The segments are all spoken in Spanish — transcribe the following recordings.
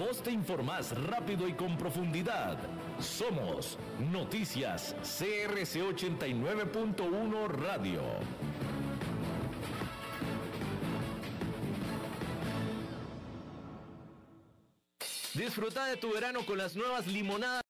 Vos te informás rápido y con profundidad. Somos Noticias CRC 89.1 Radio. Disfruta de tu verano con las nuevas limonadas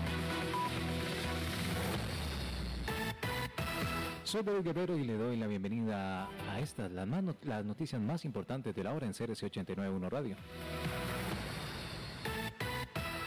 Soy David Guerrero y le doy la bienvenida a estas, las, más las noticias más importantes de la hora en CRC 891 Radio.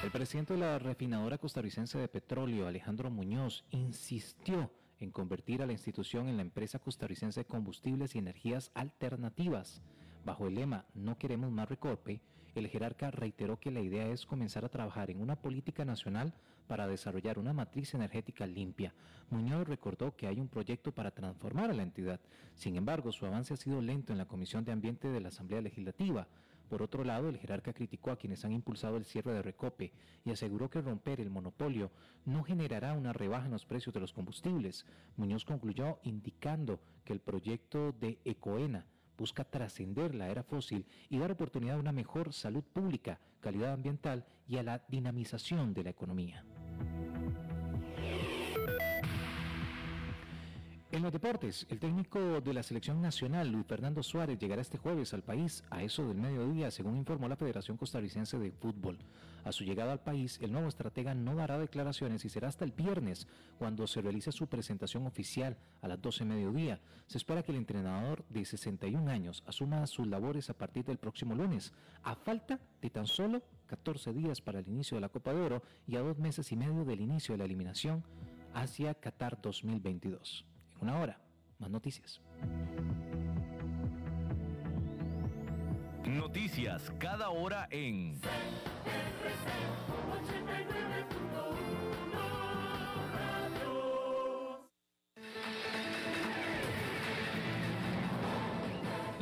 El presidente de la refinadora costarricense de petróleo, Alejandro Muñoz, insistió en convertir a la institución en la empresa costarricense de combustibles y energías alternativas. Bajo el lema No queremos más recorpe, el jerarca reiteró que la idea es comenzar a trabajar en una política nacional para desarrollar una matriz energética limpia. Muñoz recordó que hay un proyecto para transformar a la entidad. Sin embargo, su avance ha sido lento en la Comisión de Ambiente de la Asamblea Legislativa. Por otro lado, el jerarca criticó a quienes han impulsado el cierre de Recope y aseguró que romper el monopolio no generará una rebaja en los precios de los combustibles. Muñoz concluyó indicando que el proyecto de Ecoena busca trascender la era fósil y dar oportunidad a una mejor salud pública, calidad ambiental y a la dinamización de la economía. En los deportes, el técnico de la selección nacional, Luis Fernando Suárez, llegará este jueves al país a eso del mediodía, según informó la Federación Costarricense de Fútbol. A su llegada al país, el nuevo estratega no dará declaraciones y será hasta el viernes, cuando se realice su presentación oficial a las 12 mediodía. Se espera que el entrenador de 61 años asuma sus labores a partir del próximo lunes, a falta de tan solo 14 días para el inicio de la Copa de Oro y a dos meses y medio del inicio de la eliminación hacia Qatar 2022. Una hora, más noticias. Noticias cada hora en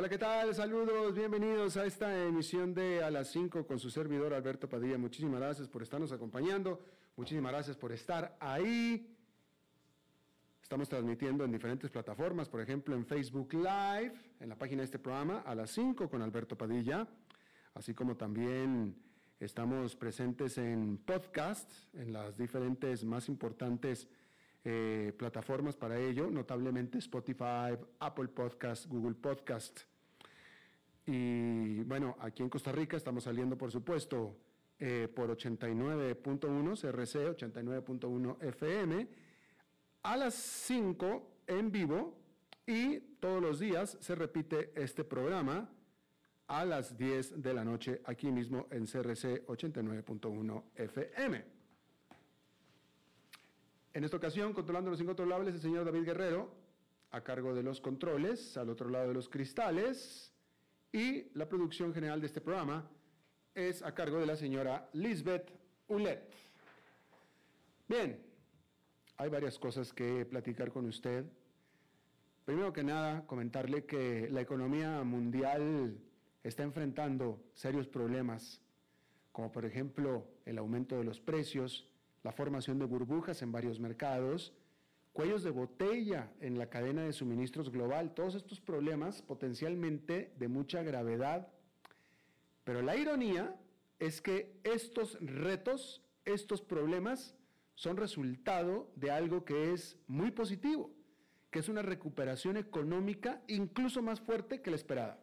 Hola, ¿qué tal? Saludos, bienvenidos a esta emisión de A las 5 con su servidor Alberto Padilla. Muchísimas gracias por estarnos acompañando, muchísimas gracias por estar ahí. Estamos transmitiendo en diferentes plataformas, por ejemplo en Facebook Live, en la página de este programa, a las 5 con Alberto Padilla, así como también estamos presentes en podcast, en las diferentes más importantes eh, plataformas para ello, notablemente Spotify, Apple Podcast, Google Podcast. Y bueno, aquí en Costa Rica estamos saliendo, por supuesto, eh, por 89.1 CRC, 89.1 FM, a las 5 en vivo y todos los días se repite este programa a las 10 de la noche aquí mismo en CRC 89.1 FM. En esta ocasión, controlando los incontrolables, el señor David Guerrero, a cargo de los controles, al otro lado de los cristales, y la producción general de este programa es a cargo de la señora Lisbeth Ulet. Bien, hay varias cosas que platicar con usted. Primero que nada, comentarle que la economía mundial está enfrentando serios problemas, como por ejemplo el aumento de los precios la formación de burbujas en varios mercados, cuellos de botella en la cadena de suministros global, todos estos problemas potencialmente de mucha gravedad. Pero la ironía es que estos retos, estos problemas, son resultado de algo que es muy positivo, que es una recuperación económica incluso más fuerte que la esperada.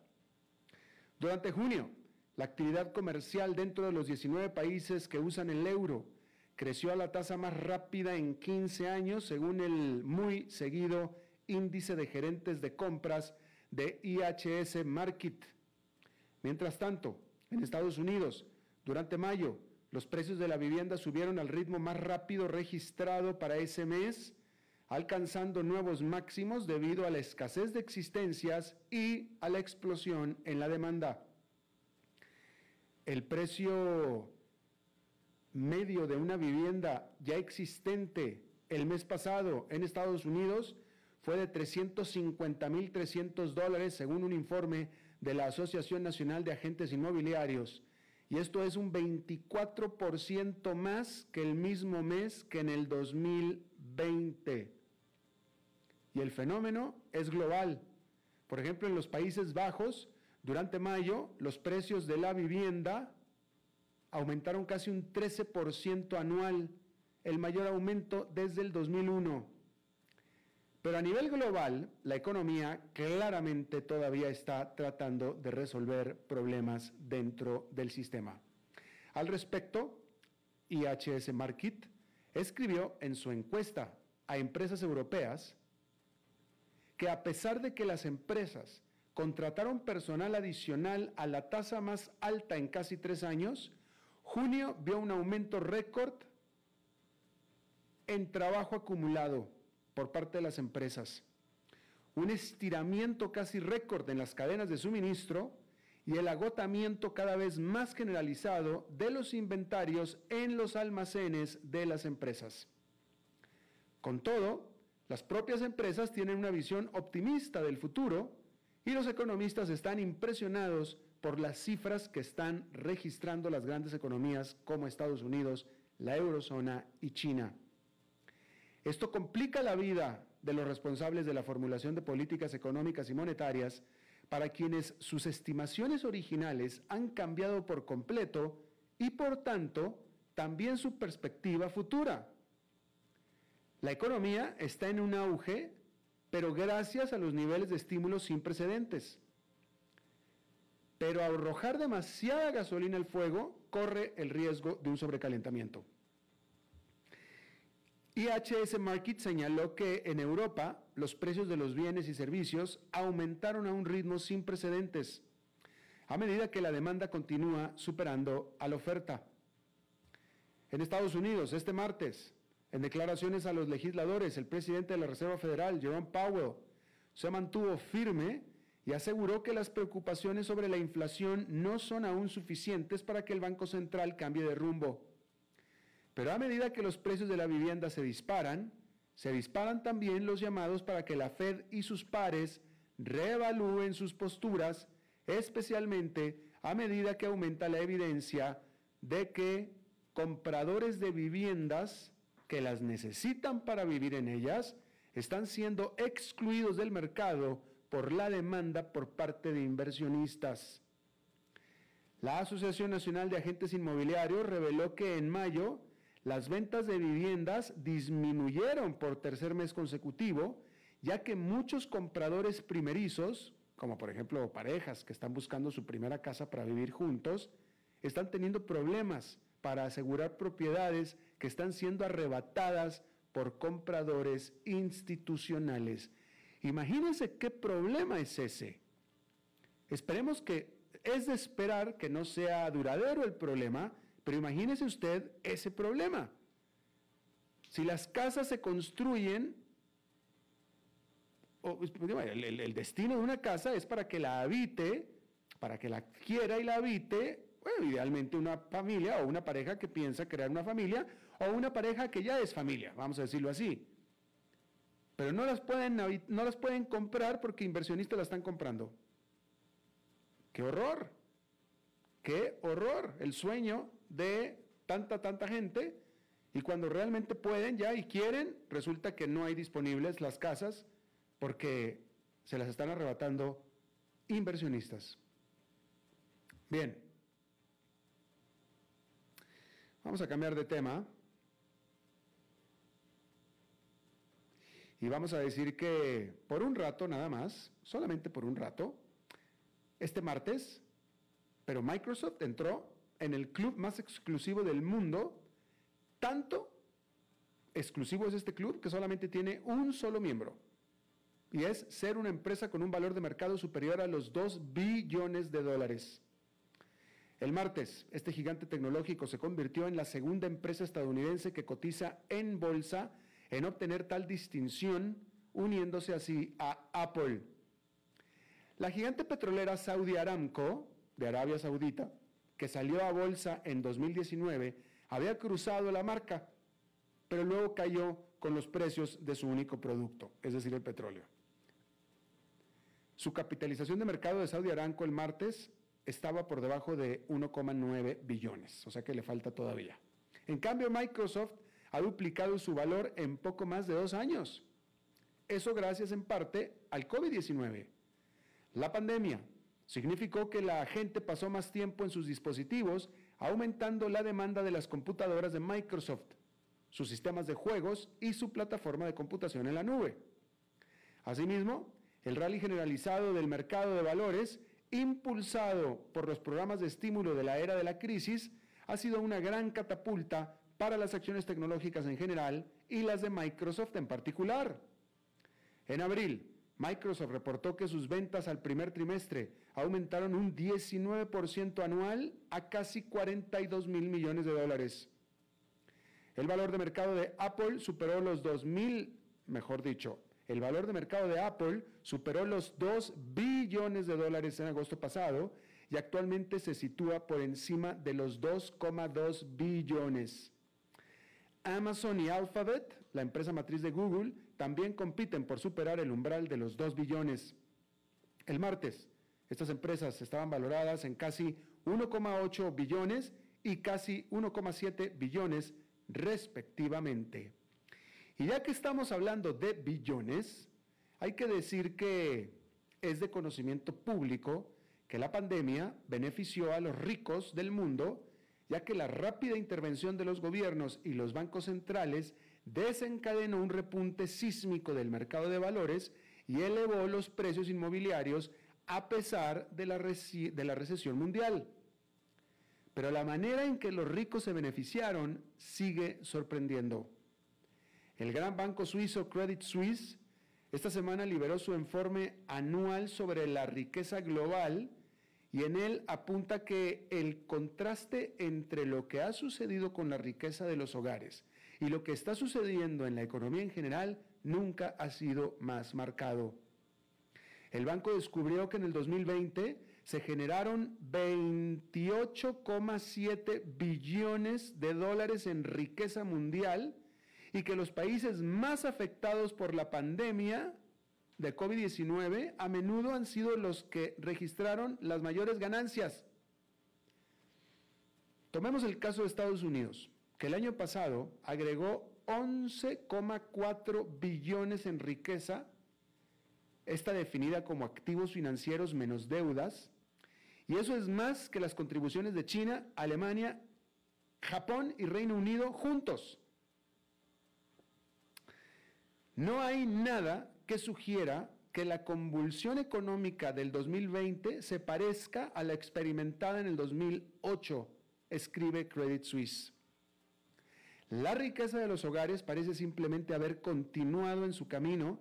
Durante junio, la actividad comercial dentro de los 19 países que usan el euro creció a la tasa más rápida en 15 años, según el muy seguido índice de gerentes de compras de IHS Market. Mientras tanto, en Estados Unidos, durante mayo, los precios de la vivienda subieron al ritmo más rápido registrado para ese mes, alcanzando nuevos máximos debido a la escasez de existencias y a la explosión en la demanda. El precio medio de una vivienda ya existente el mes pasado en Estados Unidos fue de 350.300 dólares según un informe de la Asociación Nacional de Agentes Inmobiliarios. Y esto es un 24% más que el mismo mes que en el 2020. Y el fenómeno es global. Por ejemplo, en los Países Bajos, durante mayo, los precios de la vivienda aumentaron casi un 13% anual, el mayor aumento desde el 2001. Pero a nivel global, la economía claramente todavía está tratando de resolver problemas dentro del sistema. Al respecto, IHS Market escribió en su encuesta a empresas europeas que a pesar de que las empresas contrataron personal adicional a la tasa más alta en casi tres años, Junio vio un aumento récord en trabajo acumulado por parte de las empresas, un estiramiento casi récord en las cadenas de suministro y el agotamiento cada vez más generalizado de los inventarios en los almacenes de las empresas. Con todo, las propias empresas tienen una visión optimista del futuro y los economistas están impresionados por las cifras que están registrando las grandes economías como Estados Unidos, la eurozona y China. Esto complica la vida de los responsables de la formulación de políticas económicas y monetarias para quienes sus estimaciones originales han cambiado por completo y por tanto también su perspectiva futura. La economía está en un auge, pero gracias a los niveles de estímulos sin precedentes pero arrojar demasiada gasolina al fuego corre el riesgo de un sobrecalentamiento. IHS Market señaló que en Europa los precios de los bienes y servicios aumentaron a un ritmo sin precedentes, a medida que la demanda continúa superando a la oferta. En Estados Unidos, este martes, en declaraciones a los legisladores, el presidente de la Reserva Federal, Jerome Powell, se mantuvo firme y aseguró que las preocupaciones sobre la inflación no son aún suficientes para que el Banco Central cambie de rumbo. Pero a medida que los precios de la vivienda se disparan, se disparan también los llamados para que la Fed y sus pares reevalúen sus posturas, especialmente a medida que aumenta la evidencia de que compradores de viviendas que las necesitan para vivir en ellas están siendo excluidos del mercado por la demanda por parte de inversionistas. La Asociación Nacional de Agentes Inmobiliarios reveló que en mayo las ventas de viviendas disminuyeron por tercer mes consecutivo, ya que muchos compradores primerizos, como por ejemplo parejas que están buscando su primera casa para vivir juntos, están teniendo problemas para asegurar propiedades que están siendo arrebatadas por compradores institucionales. Imagínense qué problema es ese. Esperemos que es de esperar que no sea duradero el problema, pero imagínese usted ese problema. Si las casas se construyen, pues, el, el, destino de una casa es para que la habite, para que la quiera y la habite, bueno, idealmente una familia o una pareja que piensa crear una familia o una pareja que ya es familia, vamos a decirlo así pero no las pueden, no las pueden comprar porque inversionistas las están comprando. ¡Qué horror! ¡Qué horror! El sueño de tanta, tanta gente. Y cuando realmente pueden ya y quieren, resulta que no hay disponibles las casas porque se las están arrebatando inversionistas. Bien, vamos a cambiar de tema. Y vamos a decir que por un rato nada más, solamente por un rato, este martes, pero Microsoft entró en el club más exclusivo del mundo, tanto exclusivo es este club que solamente tiene un solo miembro, y es ser una empresa con un valor de mercado superior a los 2 billones de dólares. El martes, este gigante tecnológico se convirtió en la segunda empresa estadounidense que cotiza en bolsa en obtener tal distinción, uniéndose así a Apple. La gigante petrolera Saudi Aramco, de Arabia Saudita, que salió a bolsa en 2019, había cruzado la marca, pero luego cayó con los precios de su único producto, es decir, el petróleo. Su capitalización de mercado de Saudi Aramco el martes estaba por debajo de 1,9 billones, o sea que le falta todavía. En cambio, Microsoft ha duplicado su valor en poco más de dos años. Eso gracias en parte al COVID-19. La pandemia significó que la gente pasó más tiempo en sus dispositivos, aumentando la demanda de las computadoras de Microsoft, sus sistemas de juegos y su plataforma de computación en la nube. Asimismo, el rally generalizado del mercado de valores, impulsado por los programas de estímulo de la era de la crisis, ha sido una gran catapulta para las acciones tecnológicas en general y las de Microsoft en particular. En abril, Microsoft reportó que sus ventas al primer trimestre aumentaron un 19% anual a casi 42 mil millones de dólares. El valor de mercado de Apple superó los 2 mil, mejor dicho, el valor de mercado de Apple superó los 2 billones de dólares en agosto pasado y actualmente se sitúa por encima de los 2,2 billones. Amazon y Alphabet, la empresa matriz de Google, también compiten por superar el umbral de los 2 billones. El martes, estas empresas estaban valoradas en casi 1,8 billones y casi 1,7 billones respectivamente. Y ya que estamos hablando de billones, hay que decir que es de conocimiento público que la pandemia benefició a los ricos del mundo ya que la rápida intervención de los gobiernos y los bancos centrales desencadenó un repunte sísmico del mercado de valores y elevó los precios inmobiliarios a pesar de la, recesión mundial. Pero la manera en que los ricos se beneficiaron sigue sorprendiendo. El gran banco suizo Credit Suisse esta semana liberó su informe anual sobre la riqueza global y en él apunta que el contraste entre lo que ha sucedido con la riqueza de los hogares y lo que está sucediendo en la economía en general nunca ha sido más marcado. El banco descubrió que en el 2020 se generaron 28,7 billones de dólares en riqueza mundial y que los países más afectados por la pandemia de COVID-19 a menudo han sido los que registraron las mayores ganancias. Tomemos el caso de Estados Unidos, que el año pasado agregó 11,4 billones en riqueza, esta definida como activos financieros menos deudas, y eso es más que las contribuciones de China, Alemania, Japón y Reino Unido juntos. No hay nada que sugiera que la convulsión económica del 2020 se parezca a la experimentada en el 2008, escribe Credit Suisse. La riqueza de los hogares parece simplemente haber continuado en su camino,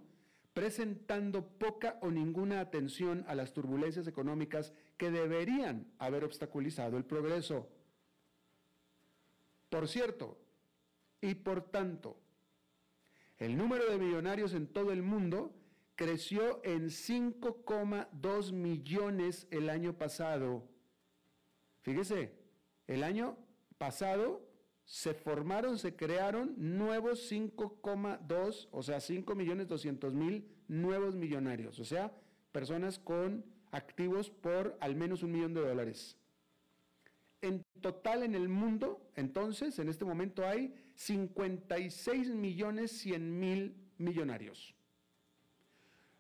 presentando poca o ninguna atención a las turbulencias económicas que deberían haber obstaculizado el progreso. Por cierto, y por tanto, el número de millonarios en todo el mundo creció en 5,2 millones el año pasado. Fíjese, el año pasado se formaron, se crearon nuevos 5,2, o sea, 5 millones 200 mil nuevos millonarios, o sea, personas con activos por al menos un millón de dólares. En total en el mundo, entonces, en este momento hay 56 millones 100 mil millonarios.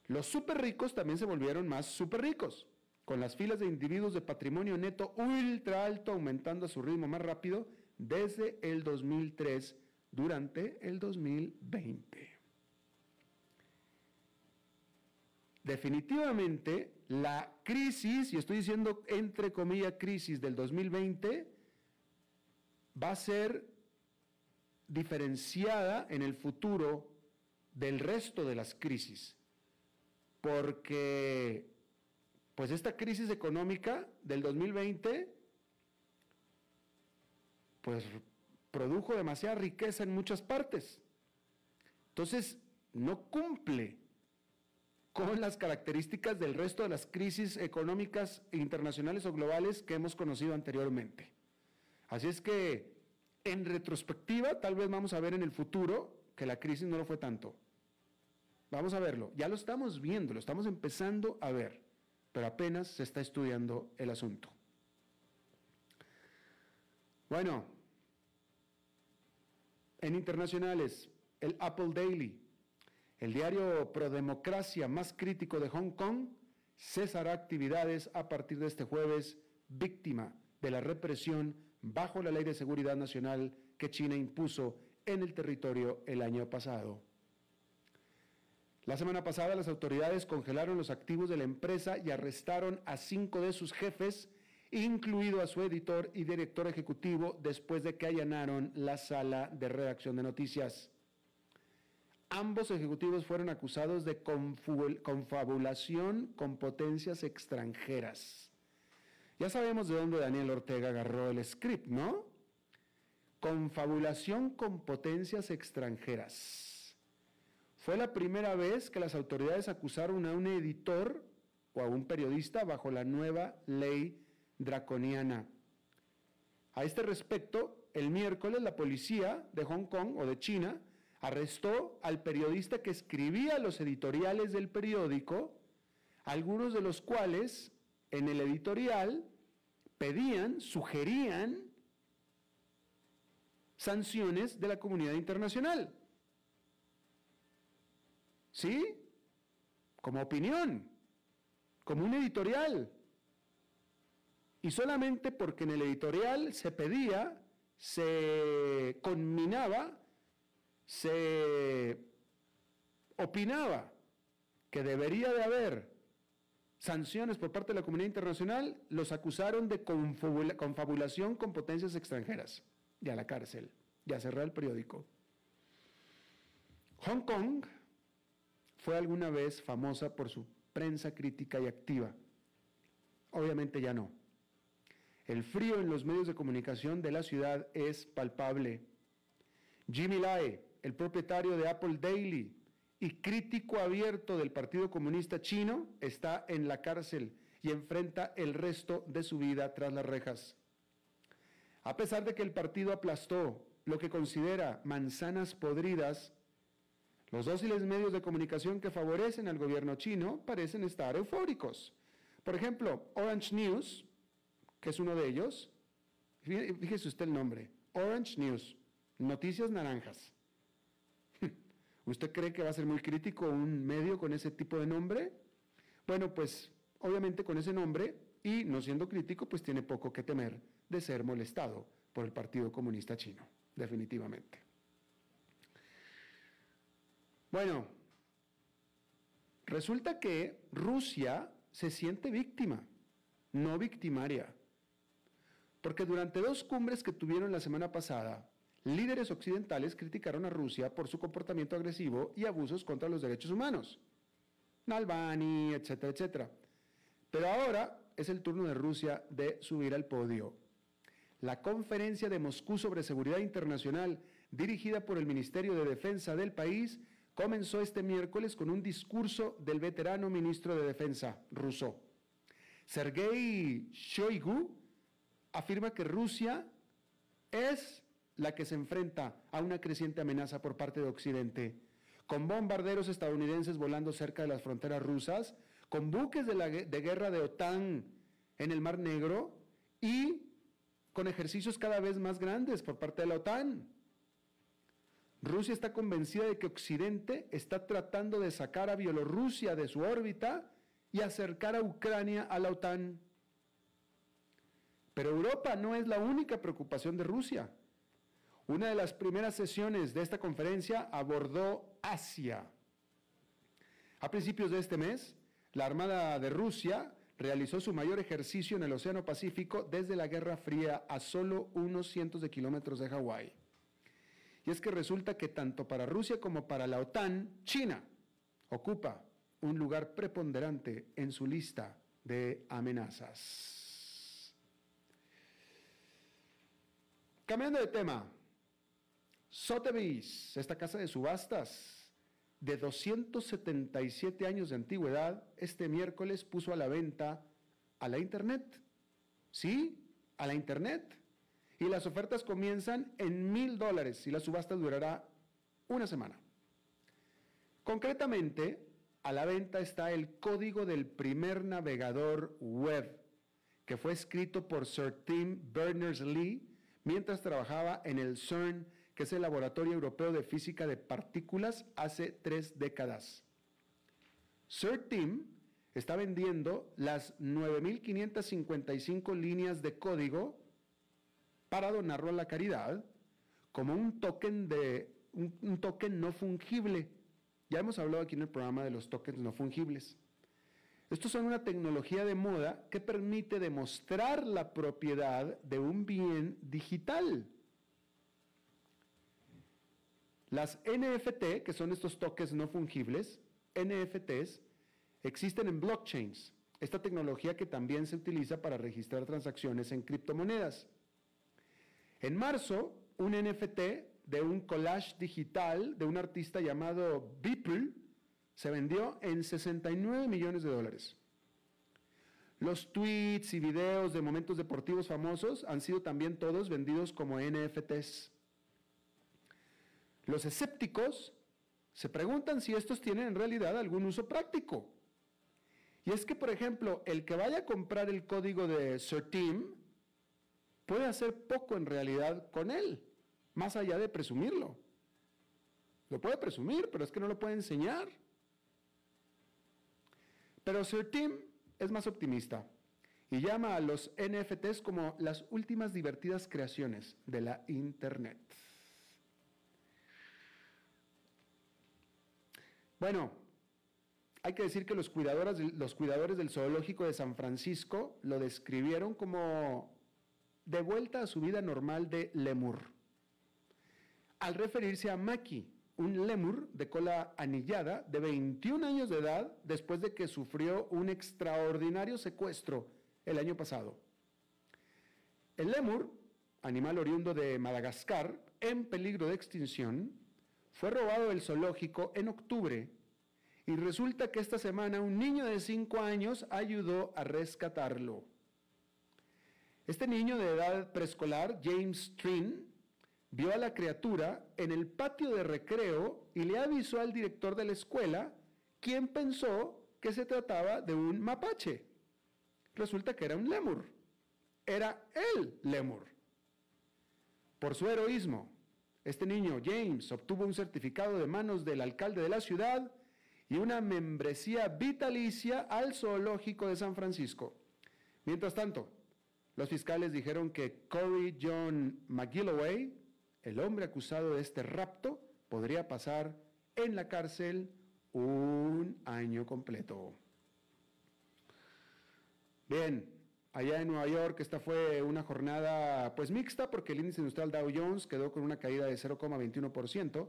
Los super ricos también se volvieron más super ricos, con las filas de individuos de patrimonio neto ultra alto aumentando a su ritmo más rápido desde el 2003 durante el 2020. Definitivamente, la crisis, y estoy diciendo entre comillas crisis del 2020, va a ser diferenciada en el futuro del resto de las crisis, porque pues esta crisis económica del 2020 pues produjo demasiada riqueza en muchas partes. Entonces, no cumple con las características del resto de las crisis económicas internacionales o globales que hemos conocido anteriormente. Así es que, en retrospectiva, tal vez vamos a ver en el futuro que la crisis no lo fue tanto. Vamos a verlo. Ya lo estamos viendo, lo estamos empezando a ver, pero apenas se está estudiando el asunto. Bueno, en internacionales, el Apple Daily el diario Prodemocracia más crítico de Hong Kong cesará actividades a partir de este jueves, víctima de la represión bajo la Ley de Seguridad Nacional que China impuso en el territorio el año pasado. La semana pasada las autoridades congelaron los activos de la empresa y arrestaron a cinco de sus jefes, incluido a su editor y director ejecutivo, después de que allanaron la sala de redacción de noticias. Ambos ejecutivos fueron acusados de confabulación con potencias extranjeras. Ya sabemos de dónde Daniel Ortega agarró el script, ¿no? Confabulación con potencias extranjeras. Fue la primera vez que las autoridades acusaron a un editor o a un periodista bajo la nueva ley draconiana. A este respecto, el miércoles la policía de Hong Kong o de China arrestó al periodista que escribía los editoriales del periódico, algunos de los cuales en el editorial pedían, sugerían sanciones de la comunidad internacional. ¿Sí? Como opinión, como un editorial. Y solamente porque en el editorial se pedía, se conminaba se opinaba que debería de haber sanciones por parte de la comunidad internacional, los acusaron de confabulación con potencias extranjeras y a la cárcel y a el periódico. Hong Kong fue alguna vez famosa por su prensa crítica y activa. Obviamente ya no. El frío en los medios de comunicación de la ciudad es palpable. Jimmy Lai, el propietario de Apple Daily y crítico abierto del Partido Comunista Chino, está en la cárcel y enfrenta el resto de su vida tras las rejas. A pesar de que el partido aplastó lo que considera manzanas podridas, los dóciles medios de comunicación que favorecen al gobierno chino parecen estar eufóricos. Por ejemplo, Orange News, que es uno de ellos, fíjese usted el nombre, Orange News, Noticias Naranjas. ¿Usted cree que va a ser muy crítico un medio con ese tipo de nombre? Bueno, pues obviamente con ese nombre y no siendo crítico, pues tiene poco que temer de ser molestado por el Partido Comunista Chino, definitivamente. Bueno, resulta que Rusia se siente víctima, no victimaria, porque durante dos cumbres que tuvieron la semana pasada, líderes occidentales criticaron a Rusia por su comportamiento agresivo y abusos contra los derechos humanos. Nalbani, etcétera, etcétera. Pero ahora es el turno de Rusia de subir al podio. La conferencia de Moscú sobre seguridad internacional, dirigida por el Ministerio de Defensa del país, comenzó este miércoles con un discurso del veterano ministro de Defensa ruso. Sergei Shoigu afirma que Rusia es la que se enfrenta a una creciente amenaza por parte de Occidente, con bombarderos estadounidenses volando cerca de las fronteras rusas, con buques de, guerra de OTAN en el Mar Negro y con ejercicios cada vez más grandes por parte de la OTAN. Rusia está convencida de que Occidente está tratando de sacar a Bielorrusia de su órbita y acercar a Ucrania a la OTAN. Pero Europa no es la única preocupación de Rusia. Una de las primeras sesiones de esta conferencia abordó Asia. A principios de este mes, la Armada de Rusia realizó su mayor ejercicio en el Océano Pacífico desde la Guerra Fría a solo unos cientos de kilómetros de Hawái. Y es que resulta que tanto para Rusia como para la OTAN, China ocupa un lugar preponderante en su lista de amenazas. Cambiando de tema, Sotheby's, esta casa de subastas de 277 años de antigüedad, este miércoles puso a la venta a la Internet. ¿Sí? A la Internet. Y las ofertas comienzan en mil dólares y la subasta durará una semana. Concretamente, a la venta está el código del primer navegador web, que fue escrito por Sir Tim Berners-Lee mientras trabajaba en el CERN, que es el Laboratorio Europeo de Física de Partículas, hace tres décadas. Sir Tim está vendiendo las 9.555 líneas de código para donarlo a la caridad como un token de un token no fungible ya hemos hablado aquí en el programa de los tokens no fungibles. Estos son una tecnología de moda que permite demostrar la propiedad de un bien digital. Las NFT, que son estos tokens no fungibles, NFTs, existen en blockchains, esta tecnología que también se utiliza para registrar transacciones en criptomonedas. En marzo, un NFT de un collage digital de un artista llamado Beeple se vendió en 69 millones de dólares. Los tweets y videos de momentos deportivos famosos han sido también todos vendidos como NFTs. Los escépticos se preguntan si estos tienen en realidad algún uso práctico. Y es que, por ejemplo, el que vaya a comprar el código de Certim puede hacer poco en realidad con él más allá de presumirlo. Lo puede presumir, pero es que no lo puede enseñar. Pero Sir Tim es más optimista y llama a los NFTs como las últimas divertidas creaciones de la Internet. Bueno, hay que decir que los cuidadores, del zoológico de San Francisco lo describieron como de vuelta a su vida normal de lemur al referirse a Maki, un lemur de cola anillada de 21 años de edad después de que sufrió un extraordinario secuestro el año pasado. El lemur, animal oriundo de Madagascar, en peligro de extinción, fue robado del zoológico en octubre y resulta que esta semana un niño de 5 años ayudó a rescatarlo. Este niño de edad preescolar, James Trin, vio a la criatura en el patio de recreo y le avisó al director de la escuela, quien pensó que se trataba de un mapache. Resulta que era un lemur. Era el lemur. Por su heroísmo, este niño, James, obtuvo un certificado de manos del alcalde de la ciudad y una membresía vitalicia al zoológico de San Francisco. Mientras tanto, los fiscales dijeron que Corey John McGilloway, el hombre acusado de este rapto podría pasar en la cárcel un año completo. Bien, allá en Nueva York esta fue una jornada pues mixta porque el índice industrial Dow Jones quedó con una caída de 0,21%,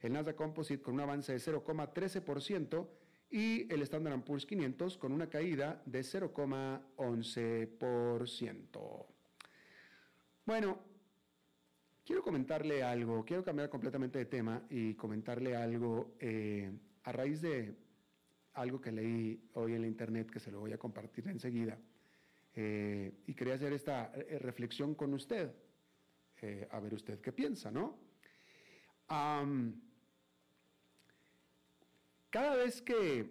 el Nasdaq Composite con un avance de 0,13% y el Standard Poor's 500 con una caída de 0,11%. Bueno, Quiero comentarle algo, quiero cambiar completamente de tema y comentarle algo eh, a raíz de algo que leí hoy en la internet que se lo voy a compartir enseguida. Eh, y quería hacer esta eh, reflexión con usted, a ver usted qué piensa, ¿no? cada vez que,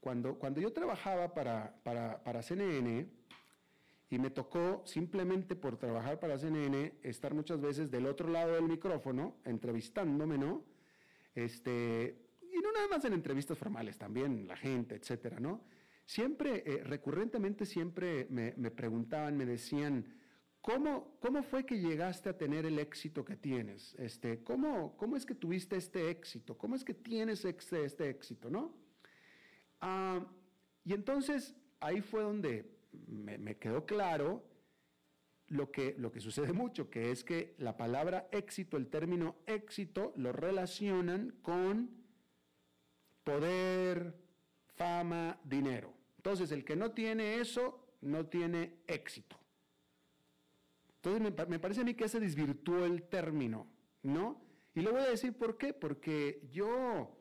cuando, cuando yo trabajaba para, para, para CNN, y me tocó simplemente por trabajar para CNN estar muchas veces del otro lado del micrófono, entrevistándome, ¿no? Este, y no nada más en entrevistas formales, también la gente, etcétera, ¿no? Siempre, eh, recurrentemente siempre me, preguntaban, me decían, ¿cómo, ¿cómo fue que llegaste a tener el éxito que tienes? Este, ¿cómo, ¿Cómo es que tuviste este éxito? ¿Cómo es que tienes este, este éxito, no? Ah, y entonces ahí fue donde me, quedó claro lo que, lo que sucede mucho, que es que la palabra éxito, el término éxito, lo relacionan con poder, fama, dinero. Entonces, el que no tiene eso, no tiene éxito. Entonces, me, parece a mí que se desvirtuó el término, ¿no? Y le voy a decir por qué, porque yo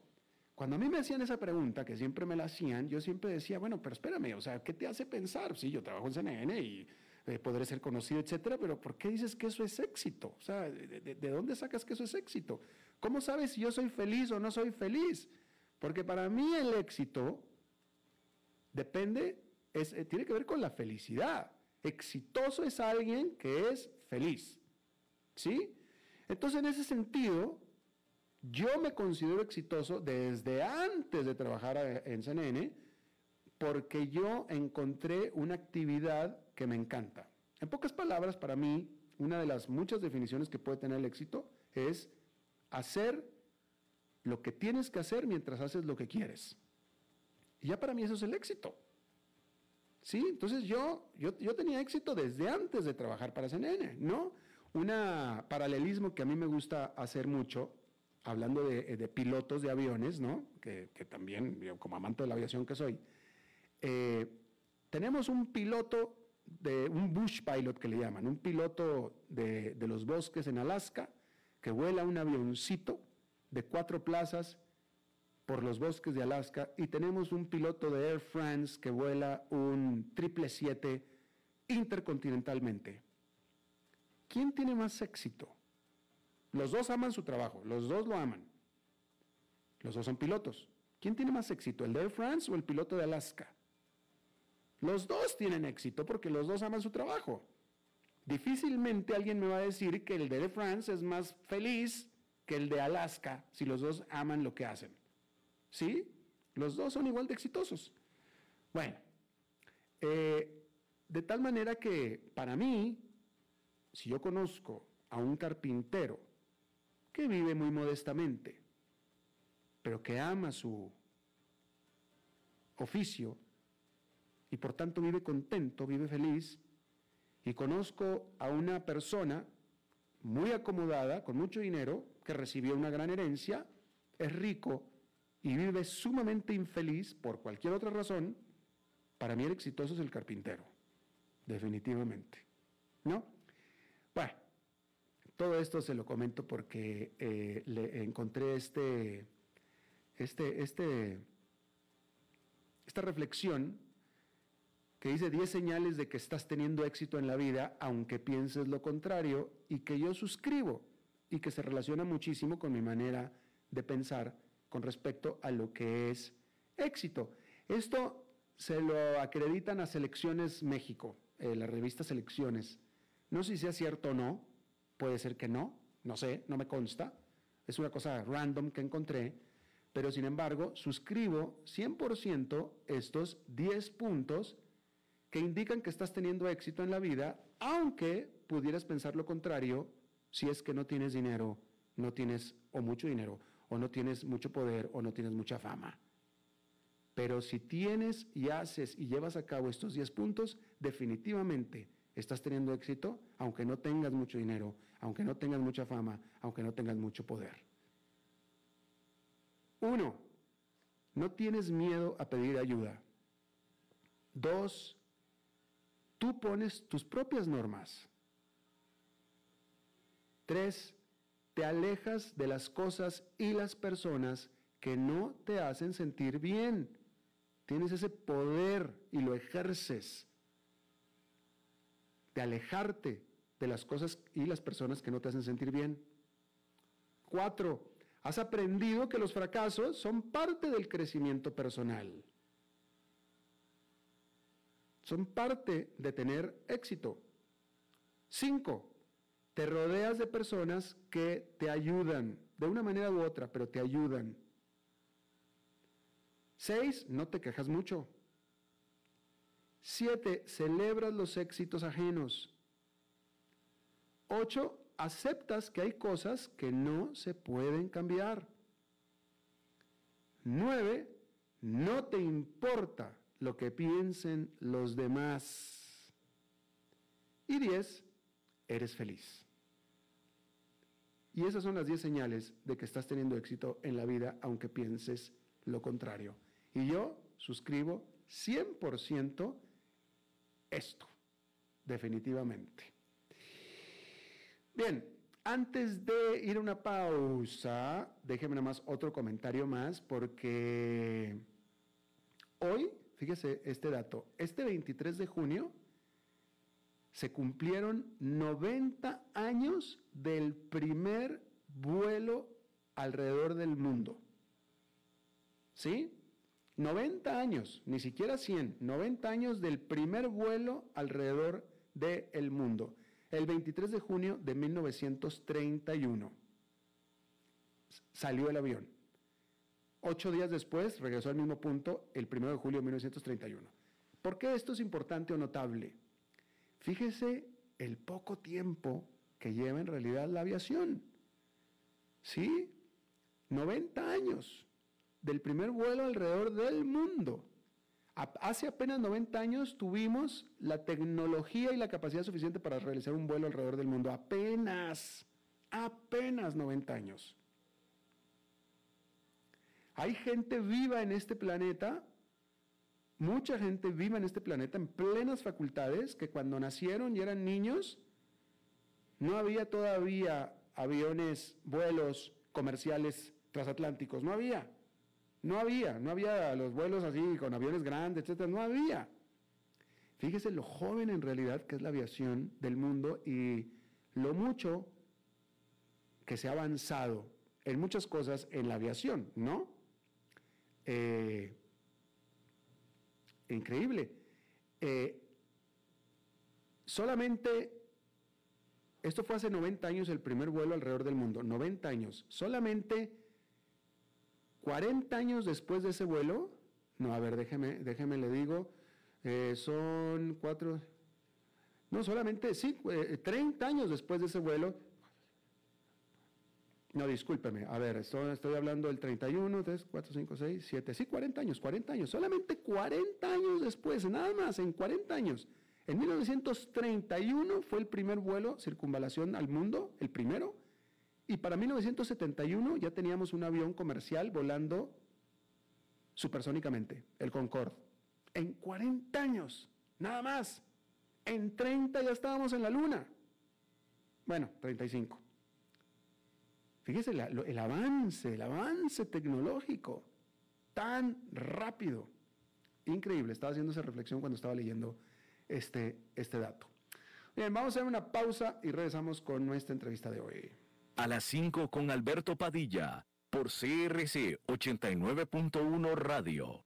cuando a mí me hacían esa pregunta, que siempre me la hacían, yo siempre decía, bueno, pero espérame, o sea, ¿qué te hace pensar? Sí, yo trabajo en CNN y eh, podré ser conocido, etcétera, pero ¿por qué dices que eso es éxito? O sea, ¿de, dónde sacas que eso es éxito? ¿Cómo sabes si yo soy feliz o no soy feliz? Porque para mí el éxito depende, eh, tiene que ver con la felicidad. Exitoso es alguien que es feliz. ¿Sí? Entonces, en ese sentido, yo me considero exitoso desde antes de trabajar en CNN porque yo encontré una actividad que me encanta. En pocas palabras, para mí, una de las muchas definiciones que puede tener el éxito es hacer lo que tienes que hacer mientras haces lo que quieres. Y ya para mí eso es el éxito. ¿Sí? Entonces yo, yo, yo tenía éxito desde antes de trabajar para CNN, ¿no? Un paralelismo que a mí me gusta hacer mucho hablando de, de, pilotos de aviones, ¿no? que, que también, como amante de la aviación que soy, eh, tenemos un piloto, de un bush pilot que le llaman, un piloto de, de los bosques en Alaska, que vuela un avioncito de cuatro plazas por los bosques de Alaska, y tenemos un piloto de Air France que vuela un 777 intercontinentalmente. ¿Quién tiene más éxito? Los dos aman su trabajo, los dos lo aman. Los dos son pilotos. ¿Quién tiene más éxito, el de Air France o el piloto de Alaska? Los dos tienen éxito porque los dos aman su trabajo. Difícilmente alguien me va a decir que el de Air France es más feliz que el de Alaska si los dos aman lo que hacen. ¿Sí? Los dos son igual de exitosos. Bueno, eh, de tal manera que para mí, si yo conozco a un carpintero que vive muy modestamente, pero que ama su oficio y por tanto vive contento, vive feliz. Y conozco a una persona muy acomodada, con mucho dinero, que recibió una gran herencia, es rico y vive sumamente infeliz por cualquier otra razón, para mí el exitoso es el carpintero, definitivamente. ¿No? Bueno, todo esto se lo comento porque eh, le encontré este, este, este, esta reflexión que dice 10 señales de que estás teniendo éxito en la vida, aunque pienses lo contrario, y que yo suscribo y que se relaciona muchísimo con mi manera de pensar con respecto a lo que es éxito. Esto se lo acreditan a Selecciones México, eh, la revista Selecciones. No sé si sea cierto o no, puede ser que no, no sé, no me consta, es una cosa random que encontré, pero sin embargo suscribo 100% estos 10 puntos que indican que estás teniendo éxito en la vida, aunque pudieras pensar lo contrario si es que no tienes dinero, no tienes o mucho dinero, o no tienes mucho poder, o no tienes mucha fama. Pero si tienes y haces y llevas a cabo estos 10 puntos, definitivamente estás teniendo éxito, aunque no tengas mucho dinero, aunque no tengas mucha fama, aunque no tengas mucho poder. Uno, no tienes miedo a pedir ayuda. Dos, tú pones tus propias normas. Tres, te alejas de las cosas y las personas que no te hacen sentir bien. Tienes ese poder y lo ejerces de alejarte de las cosas y las personas que no te hacen sentir bien. Cuatro, has aprendido que los fracasos son parte del crecimiento personal. son parte de tener éxito. Cinco, te rodeas de personas que te ayudan, de una manera u otra, pero te ayudan. Seis, no te quejas mucho. Siete, celebras los éxitos ajenos. Ocho, aceptas que hay cosas que no se pueden cambiar. Nueve, no te importa lo que piensen los demás. Y diez, eres feliz. Y esas son las diez señales de que estás teniendo éxito en la vida, aunque pienses lo contrario. Y yo suscribo 100% esto, definitivamente. Bien, antes de ir a una pausa, déjeme nada más otro comentario más, porque hoy, fíjese este dato, este 23 de junio se cumplieron 90 años del primer vuelo alrededor del mundo. ¿Sí? 90 años, ni siquiera 100, 90 años del primer vuelo alrededor del mundo el 23 de junio de 1931. Salió el avión. Ocho días después regresó al mismo punto el 1 de julio de 1931. ¿Por qué esto es importante o notable? Fíjese el poco tiempo que lleva en realidad la aviación. ¿Sí? 90 años del primer vuelo alrededor del mundo. Hace apenas 90 años tuvimos la tecnología y la capacidad suficiente para realizar un vuelo alrededor del mundo. Apenas, apenas 90 años. Hay gente viva en este planeta, mucha gente viva en este planeta en plenas facultades que cuando nacieron y eran niños, no había todavía aviones, vuelos comerciales transatlánticos, no había. No había, no había los vuelos así con aviones grandes, etcétera, no había. Fíjese lo joven en realidad que es la aviación del mundo y lo mucho que se ha avanzado en muchas cosas en la aviación, ¿no? Eh, increíble. Eh, solamente, esto fue hace 90 años el primer vuelo alrededor del mundo, 90 años. Solamente 40 años después de ese vuelo, no, a ver, déjeme, déjeme le digo, eh, son cuatro, no, solamente, sí, 30 eh, años después de ese vuelo, no, discúlpeme, a ver, estoy, estoy hablando del 31, 3, 4, 5, 6, 7, sí, 40 años, 40 años, solamente 40 años después, nada más, en 40 años. En 1931 fue el primer vuelo circunvalación al mundo, el primero, y para 1971 ya teníamos un avión comercial volando supersónicamente, el Concorde. En 40 años, nada más. En 30 ya estábamos en la Luna. Bueno, 35. Fíjese el avance, el avance tecnológico, tan rápido. Increíble, estaba haciendo esa reflexión cuando estaba leyendo este, este dato. Bien, vamos a hacer una pausa y regresamos con nuestra entrevista de hoy a las 5 con Alberto Padilla por CRC 89.1 Radio.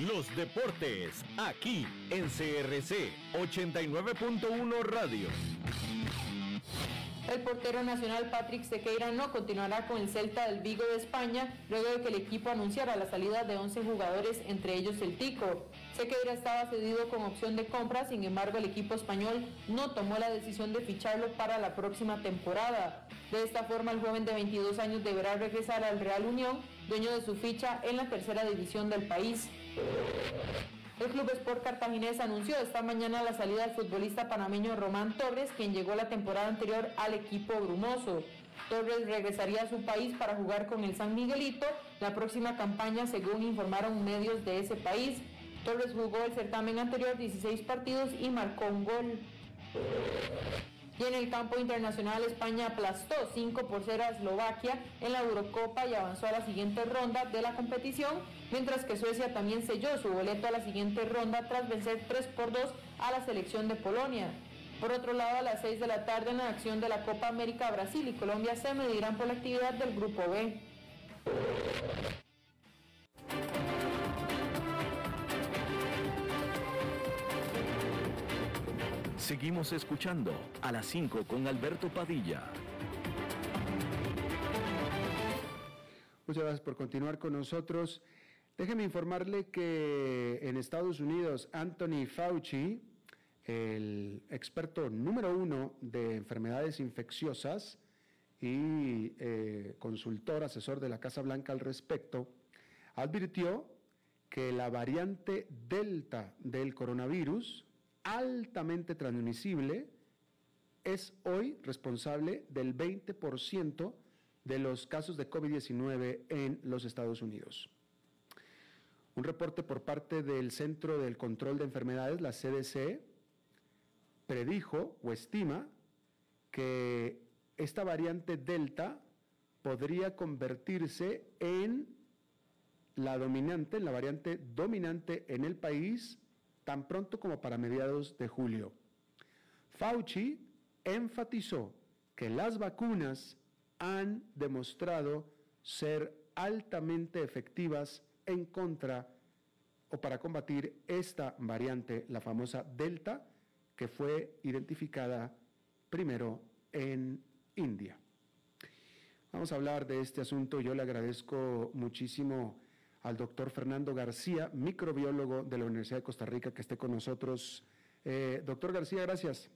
Los deportes, aquí en CRC 89.1 Radio. El portero nacional Patrick Sequeira no continuará con el Celta del Vigo de España luego de que el equipo anunciara la salida de 11 jugadores, entre ellos el Tico. Sequeira estaba cedido con opción de compra, sin embargo el equipo español no tomó la decisión de ficharlo para la próxima temporada. De esta forma el joven de 22 años deberá regresar al Real Unión, dueño de su ficha en la tercera división del país. El Club Sport Cartaginés anunció esta mañana la salida del futbolista panameño Román Torres, quien llegó la temporada anterior al equipo brumoso. Torres regresaría a su país para jugar con el San Miguelito la próxima campaña, según informaron medios de ese país. Torres jugó el certamen anterior 16 partidos y marcó un gol. Y en el campo internacional, España aplastó 5 por 0 a Eslovaquia en la Eurocopa y avanzó a la siguiente ronda de la competición, mientras que Suecia también selló su boleto a la siguiente ronda tras vencer 3 por 2 a la selección de Polonia. Por otro lado, a las 6 de la tarde en la acción de la Copa América, Brasil y Colombia se medirán por la actividad del Grupo B. Seguimos escuchando a las 5 con Alberto Padilla. Muchas gracias por continuar con nosotros. Déjeme informarle que en Estados Unidos Anthony Fauci, el experto número uno de enfermedades infecciosas y eh, consultor, asesor de la Casa Blanca al respecto, advirtió que la variante Delta del coronavirus altamente transmisible, es hoy responsable del 20% de los casos de COVID-19 en los Estados Unidos. Un reporte por parte del Centro del Control de Enfermedades, la CDC, predijo o estima que esta variante Delta podría convertirse en la dominante, la variante dominante en el país tan pronto como para mediados de julio. Fauci enfatizó que las vacunas han demostrado ser altamente efectivas en contra o para combatir esta variante, la famosa Delta, que fue identificada primero en India. Vamos a hablar de este asunto. Yo le agradezco muchísimo al doctor Fernando García, microbiólogo de la Universidad de Costa Rica, que esté con nosotros. Eh, doctor García, gracias.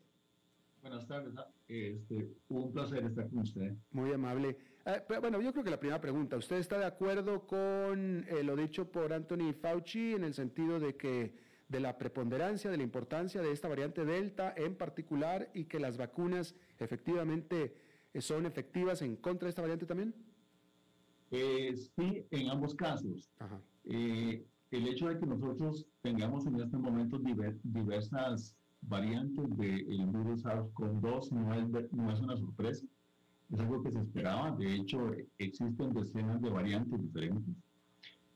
Buenas tardes. Este, un placer estar con usted. Muy amable. Eh, bueno, yo creo que la primera pregunta, ¿usted está de acuerdo con eh, lo dicho por Anthony Fauci en el sentido de que de la preponderancia, de la importancia de esta variante Delta en particular y que las vacunas efectivamente son efectivas en contra de esta variante también? Eh, sí, en ambos casos. Eh, el hecho de que nosotros tengamos en este momento diversas variantes del de virus SARS-CoV-2 no es, no es una sorpresa, es algo que se esperaba. De hecho, existen decenas de variantes diferentes.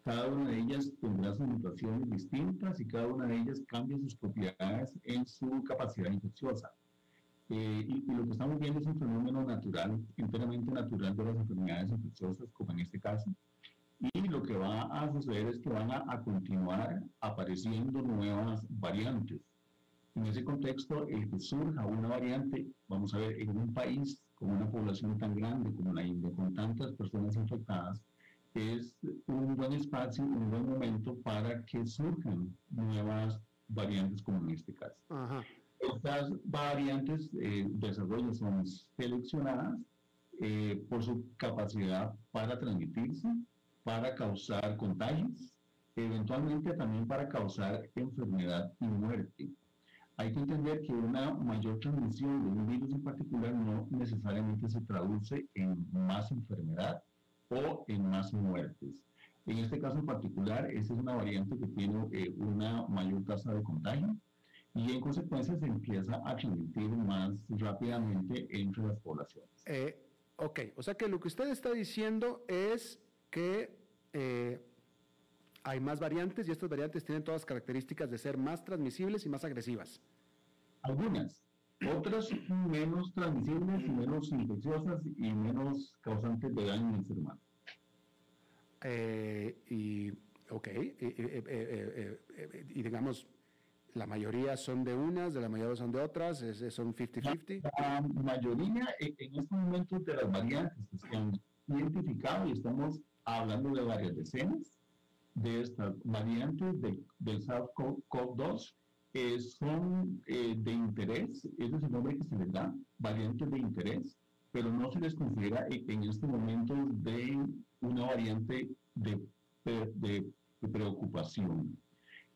Cada una de ellas tendrá sus mutaciones distintas y cada una de ellas cambia sus propiedades en su capacidad infecciosa. Eh, y, lo que estamos viendo es un fenómeno natural, enteramente natural de las enfermedades infecciosas, como en este caso. Y lo que va a suceder es que van a, continuar apareciendo nuevas variantes. En ese contexto, el que surja una variante, vamos a ver, en un país con una población tan grande como la India, con tantas personas infectadas, es un buen espacio, un buen momento para que surjan nuevas variantes como en este caso. Ajá. Estas variantes de desarrollo son seleccionadas eh, por su capacidad para transmitirse, para causar contagios, eventualmente también para causar enfermedad y muerte. Hay que entender que una mayor transmisión de un virus en particular no necesariamente se traduce en más enfermedad o en más muertes. En este caso en particular, esta es una variante que tiene eh, una mayor tasa de contagio, y en consecuencia se empieza a transmitir más rápidamente entre las poblaciones. Eh, ok, o sea que lo que usted está diciendo es que eh, hay más variantes y estas variantes tienen todas las características de ser más transmisibles y más agresivas. Algunas, otras menos transmisibles menos infecciosas y menos causantes de daño en el ser humano. Eh, y, ok, y digamos, la mayoría son de unas, de la mayoría son de otras, son 50-50. La, mayoría en, estos momentos de las variantes que se han identificado y estamos hablando de varias decenas de estas variantes del SARS-CoV-2 eh, son eh, de interés, ese es el nombre que se les da, variantes de interés, pero no se les considera en, este momento de una variante de, de preocupación.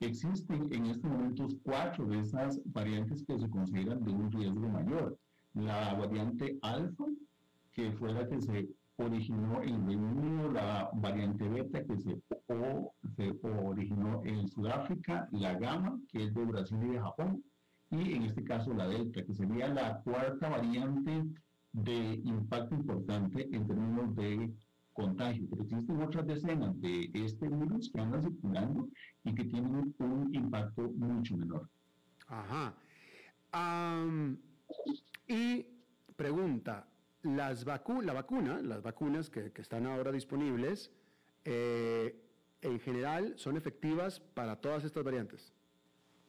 Existen en estos momentos cuatro de esas variantes que se consideran de un riesgo mayor. La variante alfa, que fue la que se originó en Reino Unido, la variante beta que se, se originó en Sudáfrica, la gamma, que es de Brasil y de Japón, y en este caso la Delta, que sería la cuarta variante de impacto importante en términos de contagio. Pero existen otras decenas de este virus que andan circulando y que tienen un impacto mucho menor. Ajá. y pregunta, las vacu la vacuna, las vacunas que, que están ahora disponibles, eh, en general son efectivas para todas estas variantes.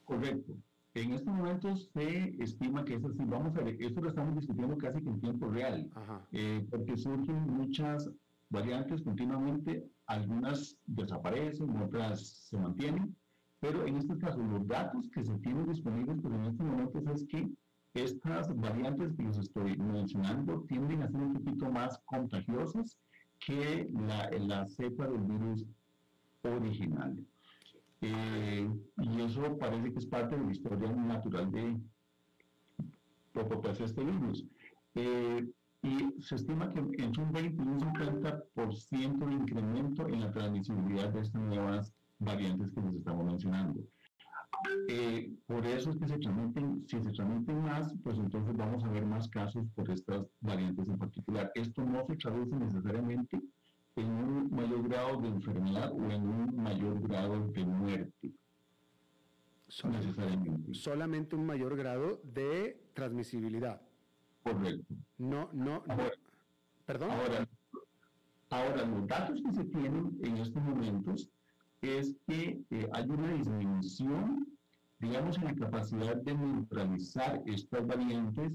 Correcto. En estos momentos se estima que es así. Vamos a ver, esto lo estamos discutiendo casi que en tiempo real, eh, porque surgen muchas variantes continuamente, algunas desaparecen, otras se mantienen, pero en este caso los datos que se tienen disponibles pues en estos momentos es que estas variantes que les estoy mencionando tienden a ser un poquito más contagiosas que la, la cepa del virus original. Eh, y eso parece que es parte de la historia natural de propagarse este virus. Eh, y se estima que entre un 20 y un 50% de incremento en la transmisibilidad de estas nuevas variantes que les estamos mencionando. Eh, por eso es que se transmiten, si se transmiten más, pues entonces vamos a ver más casos por estas variantes en particular. Esto no se traduce necesariamente en un mayor grado de enfermedad o en un mayor grado de muerte. necesariamente. Solamente un mayor grado de transmisibilidad. Correcto. No, no, Perdón. Ahora, ahora, los datos que se tienen en estos momentos es que eh, hay una disminución, digamos, en la capacidad de neutralizar estas variantes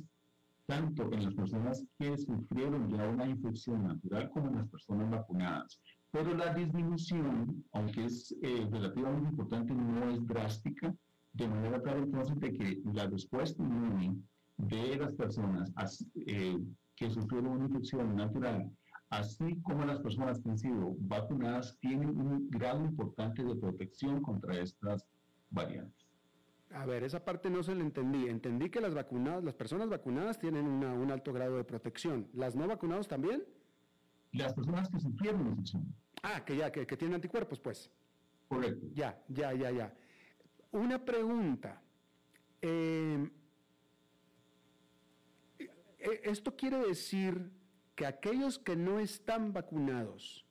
tanto en las personas que sufrieron ya una infección natural como en las personas vacunadas. Pero la disminución, aunque es eh, relativamente importante, no es drástica, de manera tal entonces de que la respuesta inmune de las personas eh, que sufrieron una infección natural, así como las personas que han sido vacunadas, tienen un grado importante de protección contra estas variantes. A ver, esa parte no se la entendí. Entendí que las vacunadas, las personas vacunadas tienen un alto grado de protección. ¿Las no vacunadas también? Las personas que sufrieron infección. Ah, que ya, que, tienen anticuerpos, pues. Correcto. Ya, ya, ya, ya. Una pregunta. Eh, e, ¿Esto quiere decir que aquellos que no están vacunados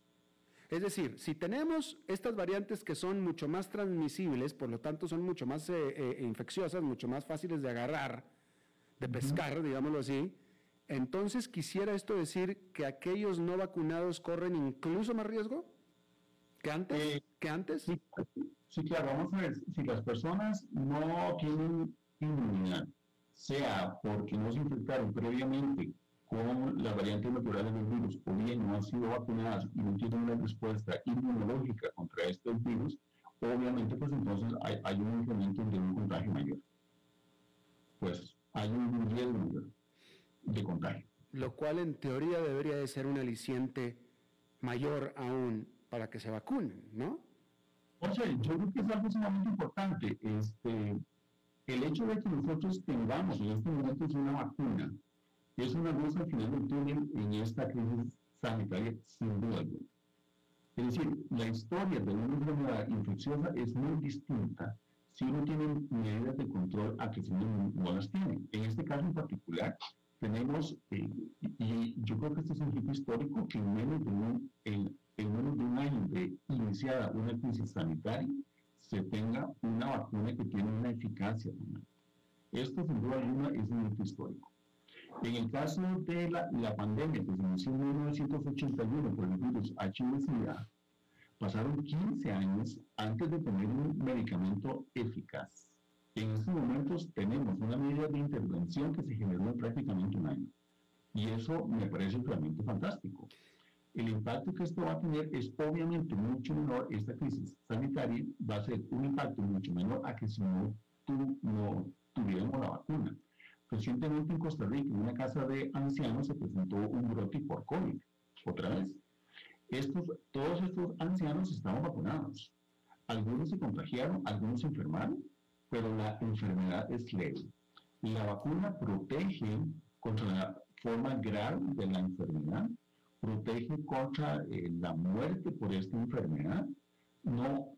es decir, si tenemos estas variantes que son mucho más transmisibles, por lo tanto son mucho más eh, eh, infecciosas, mucho más fáciles de agarrar, de pescar, digámoslo así, entonces quisiera esto decir que aquellos no vacunados corren incluso más riesgo que antes. Eh, ¿Que antes? Sí, sí, claro, vamos a ver, si las personas no tienen inmunidad, sea porque no se infectaron previamente con las variantes naturales del virus o bien no han sido vacunadas y no tienen una respuesta inmunológica contra estos virus, obviamente pues entonces hay, un incremento de un contagio mayor. Pues hay un riesgo mayor de contagio. Lo cual en teoría debería de ser un aliciente mayor aún para que se vacunen, ¿no? O sea, yo creo que es algo sumamente importante. Este, el hecho de que nosotros tengamos en este momento una vacuna es una luz al final del túnel en esta crisis sanitaria, sin duda alguna. Es decir, la historia de una enfermedad infecciosa es muy distinta si uno tiene medidas de control a que si no las tiene. En este caso en particular, tenemos, eh, y yo creo que este es un hito histórico, que en menos de un, en, menos de un año de iniciada una crisis sanitaria, se tenga una vacuna que tiene una eficacia. Esto, sin duda alguna, es un hito histórico. En el caso de la, la pandemia que se inició en 1981 por el virus HIV-Sida, pasaron 15 años antes de tener un medicamento eficaz. En estos momentos tenemos una medida de intervención que se generó en prácticamente un año. Y eso me parece realmente fantástico. El impacto que esto va a tener es obviamente mucho menor, esta crisis sanitaria va a ser un impacto mucho menor a que si no, no tuviéramos la vacuna. Recientemente en Costa Rica, en una casa de ancianos, se presentó un brote por COVID, otra vez. Estos, todos estos ancianos estaban vacunados. Algunos se contagiaron, algunos se enfermaron, pero la enfermedad es leve. La vacuna protege contra la forma grave de la enfermedad, protege contra eh, la muerte por esta enfermedad, no,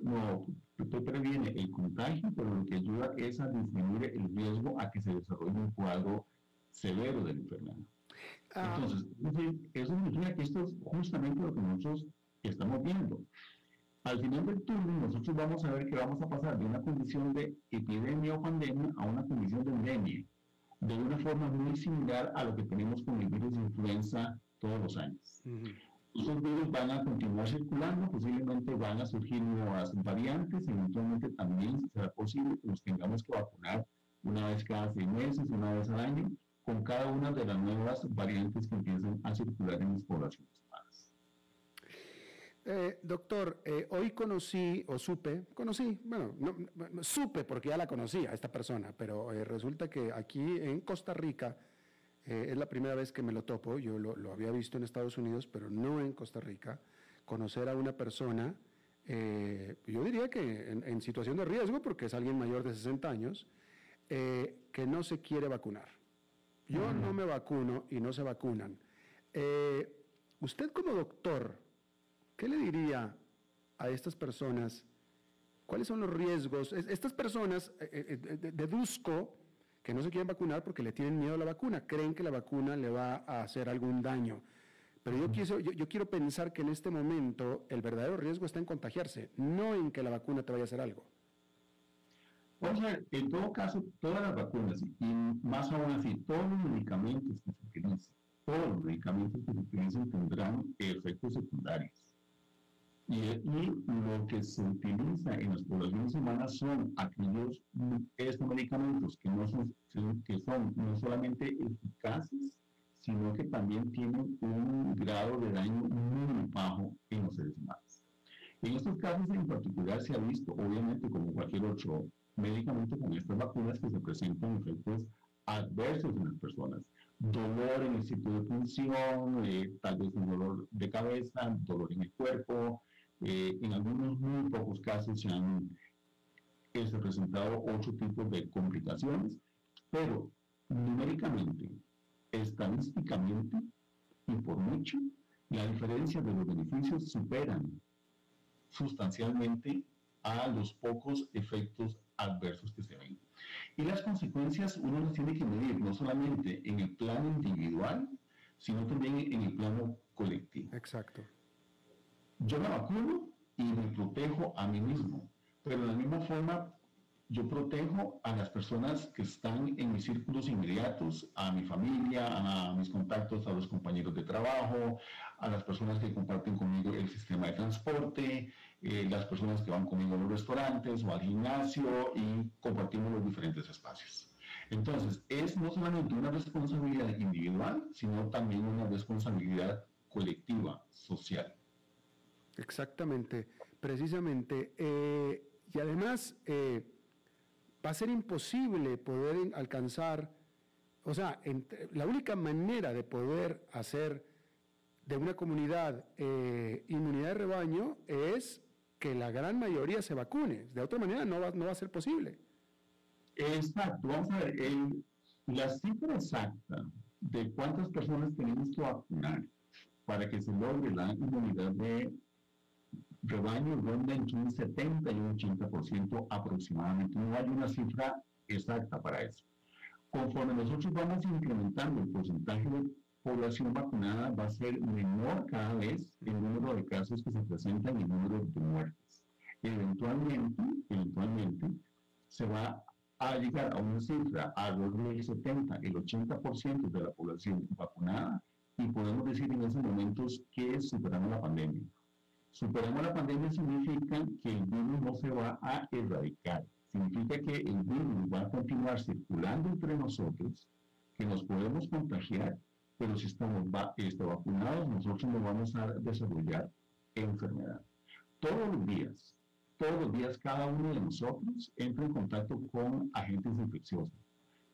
no usted previene el contagio, pero lo que ayuda es a disminuir el riesgo a que se desarrolle un cuadro severo de la enfermedad. Ah. Entonces, eso significa que esto es justamente lo que nosotros estamos viendo. Al final del turno, nosotros vamos a ver que vamos a pasar de una condición de epidemia o pandemia a una condición de endemia, de una forma muy similar a lo que tenemos con el virus de influenza todos los años. Estos virus van a continuar circulando, posiblemente van a surgir nuevas variantes, eventualmente también será posible que nos tengamos que vacunar una vez cada seis meses, una vez al año, con cada una de las nuevas variantes que empiezan a circular en las poblaciones humanas. Eh, doctor, eh, hoy conocí o supe, conocí, bueno, no, supe porque ya la conocía esta persona, pero eh, resulta que aquí en Costa Rica es la primera vez que me lo topo, yo lo, había visto en Estados Unidos, pero no en Costa Rica, conocer a una persona, yo diría que en, en, situación de riesgo, porque es alguien mayor de 60 años, que no se quiere vacunar. Yo no me vacuno y no se vacunan. Eh, usted como doctor, ¿qué le diría a estas personas? ¿Cuáles son los riesgos? Estas personas, eh, eh, deduzco que no se quieren vacunar porque le tienen miedo a la vacuna, creen que la vacuna le va a hacer algún daño. Pero yo, quiero, yo, quiero pensar que en este momento el verdadero riesgo está en contagiarse, no en que la vacuna te vaya a hacer algo. Vamos a ver, en todo caso, todas las vacunas y más aún así, todos los medicamentos que se utilizan, todos los medicamentos que se utilizan tendrán efectos secundarios. Y, lo que se utiliza en las poblaciones humanas son aquellos estos medicamentos que, no son, que son no solamente eficaces, sino que también tienen un grado de daño muy bajo en los seres humanos. En estos casos en particular se ha visto, obviamente como cualquier otro médicamente con estas vacunas que se presentan efectos adversos en las personas. Dolor en el sitio de función, eh, tal vez un dolor de cabeza, dolor en el cuerpo. Eh, en algunos muy pocos casos se han presentado ocho tipos de complicaciones, pero numéricamente, estadísticamente y por mucho, la diferencia de los beneficios superan sustancialmente a los pocos efectos adversos que se ven. Y las consecuencias uno las tiene que medir no solamente en el plano individual, sino también en el plano colectivo. Exacto. Yo me vacuno y me protejo a mí mismo, pero de la misma forma yo protejo a las personas que están en mis círculos inmediatos, a mi familia, a mis contactos, a los compañeros de trabajo, a las personas que comparten conmigo el sistema de transporte, eh, las personas que van conmigo a los restaurantes o al gimnasio y compartimos los diferentes espacios. Entonces, es no solamente una responsabilidad individual, sino también una responsabilidad colectiva, social. Exactamente, precisamente. Eh, y además, eh, va a ser imposible poder alcanzar, o sea, la única manera de poder hacer de una comunidad inmunidad de rebaño es que la gran mayoría se vacune. De otra manera no va, no va a ser posible. Exacto. Vamos a ver, la cifra exacta de cuántas personas tenemos que vacunar para que se logre la inmunidad de rebaño ronda entre un 70 y un 80% aproximadamente. No hay una cifra exacta para eso. Conforme nosotros vamos incrementando el porcentaje de población vacunada va a ser menor cada vez el número de casos que se presentan y el número de muertes. Eventualmente, eventualmente se va a llegar a una cifra alrededor del 70, el 80% de la población vacunada y podemos decir en esos momentos que superamos la pandemia. Superamos la pandemia significa que el virus no se va a erradicar, significa que el virus va a continuar circulando entre nosotros, que nos podemos contagiar pero si estamos este, vacunados, nosotros no vamos a desarrollar enfermedad. Todos los días, todos los días, cada uno de nosotros entra en contacto con agentes infecciosos,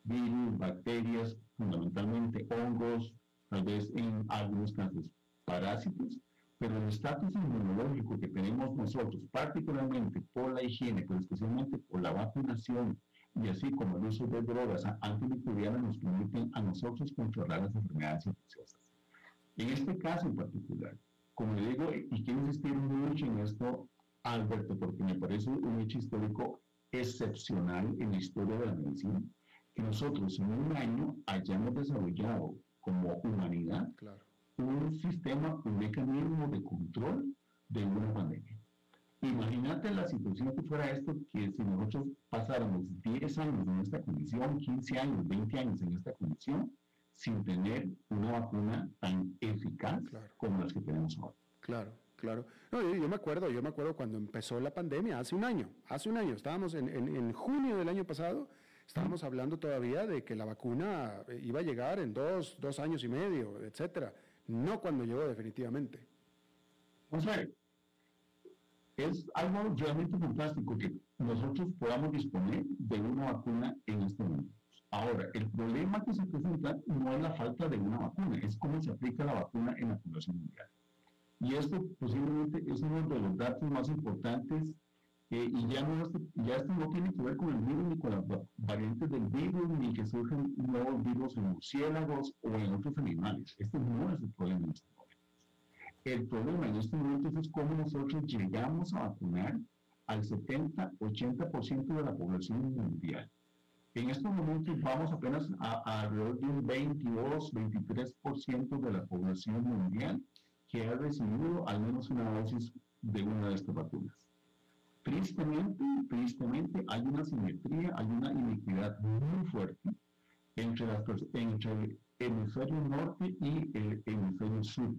virus, bacterias, fundamentalmente hongos, tal vez en algunos casos parásitos, pero el estatus inmunológico que tenemos nosotros, particularmente por la higiene, pero especialmente por la vacunación y así como el uso de drogas antimicrobianas nos permiten a nosotros controlar las enfermedades infecciosas. En este caso en particular, como le digo, y quiero insistir mucho en esto, Alberto, porque me parece un hecho histórico excepcional en la historia de la medicina, que nosotros en un año hayamos desarrollado como humanidad un sistema, un mecanismo de control de una pandemia. Imagínate la situación que fuera esto, que si nosotros pasáramos 10 años en esta condición, 15 años, 20 años en esta condición, sin tener una vacuna tan eficaz como las que tenemos ahora. Claro, claro. No, yo, me acuerdo, yo me acuerdo cuando empezó la pandemia, hace un año, hace un año, estábamos en, en, junio del año pasado, estábamos hablando todavía de que la vacuna iba a llegar en dos, dos años y medio, etcétera. No cuando llegó definitivamente. O sea, es algo realmente fantástico que nosotros podamos disponer de una vacuna en este momento. Ahora, el problema que se presenta no es la falta de una vacuna, es cómo se aplica la vacuna en la población mundial. Y esto posiblemente es uno de los datos más importantes eh, y ya, no, ya esto no tiene que ver con el virus ni con las variantes del virus, ni que surgen nuevos virus en murciélagos o en otros animales. Este no es el problema en este momento. El problema en este momento es cómo nosotros llegamos a vacunar al 70-80% de la población mundial. En estos momentos vamos apenas a, alrededor de un 22-23% de la población mundial que ha recibido al menos una dosis de una de estas vacunas. Tristemente, tristemente hay una simetría, hay una iniquidad muy fuerte entre, las, entre el hemisferio norte y el hemisferio sur.